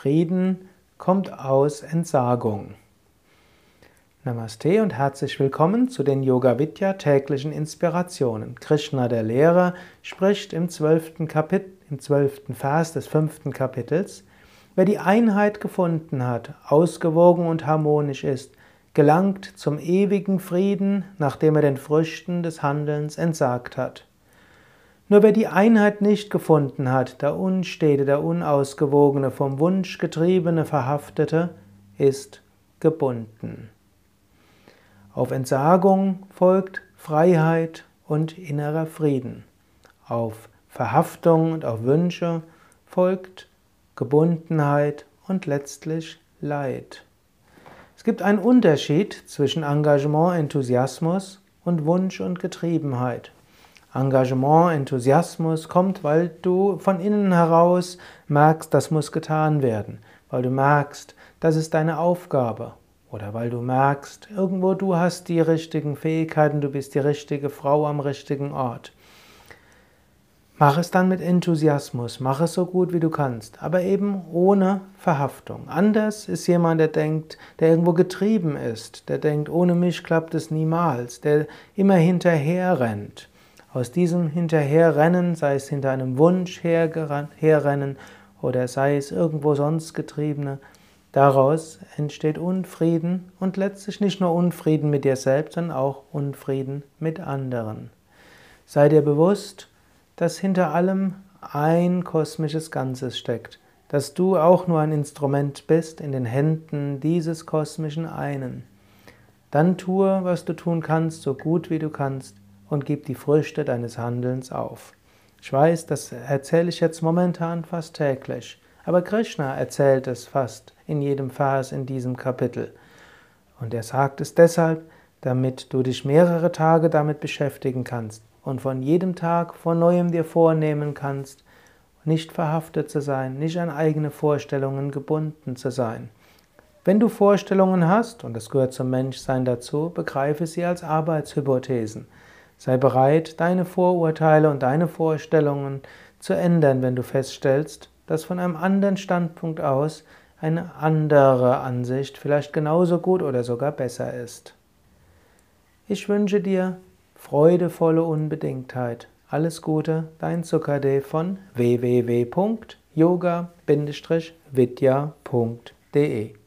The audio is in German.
Frieden kommt aus Entsagung. Namaste und herzlich willkommen zu den Yoga Vidya täglichen Inspirationen. Krishna, der Lehrer, spricht im zwölften Kapitel, im zwölften Vers des fünften Kapitels: Wer die Einheit gefunden hat, ausgewogen und harmonisch ist, gelangt zum ewigen Frieden, nachdem er den Früchten des Handelns entsagt hat. Nur wer die Einheit nicht gefunden hat, der Unstete, der Unausgewogene, vom Wunsch getriebene, Verhaftete, ist gebunden. Auf Entsagung folgt Freiheit und innerer Frieden. Auf Verhaftung und auf Wünsche folgt Gebundenheit und letztlich Leid. Es gibt einen Unterschied zwischen Engagement, Enthusiasmus und Wunsch und Getriebenheit. Engagement, Enthusiasmus kommt, weil du von innen heraus merkst, das muss getan werden, weil du merkst, das ist deine Aufgabe oder weil du merkst, irgendwo du hast die richtigen Fähigkeiten, du bist die richtige Frau am richtigen Ort. Mach es dann mit Enthusiasmus, mach es so gut wie du kannst, aber eben ohne Verhaftung. Anders ist jemand, der denkt, der irgendwo getrieben ist, der denkt, ohne mich klappt es niemals, der immer hinterher rennt. Aus diesem Hinterherrennen, sei es hinter einem Wunsch herrennen oder sei es irgendwo sonst getriebene, daraus entsteht Unfrieden und letztlich nicht nur Unfrieden mit dir selbst, sondern auch Unfrieden mit anderen. Sei dir bewusst, dass hinter allem ein kosmisches Ganzes steckt, dass du auch nur ein Instrument bist in den Händen dieses kosmischen einen. Dann tue, was du tun kannst, so gut wie du kannst und gib die Früchte deines Handelns auf. Ich weiß, das erzähle ich jetzt momentan fast täglich, aber Krishna erzählt es fast in jedem Vers in diesem Kapitel. Und er sagt es deshalb, damit du dich mehrere Tage damit beschäftigen kannst und von jedem Tag von neuem dir vornehmen kannst, nicht verhaftet zu sein, nicht an eigene Vorstellungen gebunden zu sein. Wenn du Vorstellungen hast, und das gehört zum Menschsein dazu, begreife sie als Arbeitshypothesen. Sei bereit, deine Vorurteile und deine Vorstellungen zu ändern, wenn du feststellst, dass von einem anderen Standpunkt aus eine andere Ansicht vielleicht genauso gut oder sogar besser ist. Ich wünsche dir freudevolle Unbedingtheit. Alles Gute, dein Zuckerde von www.yoga-vidya.de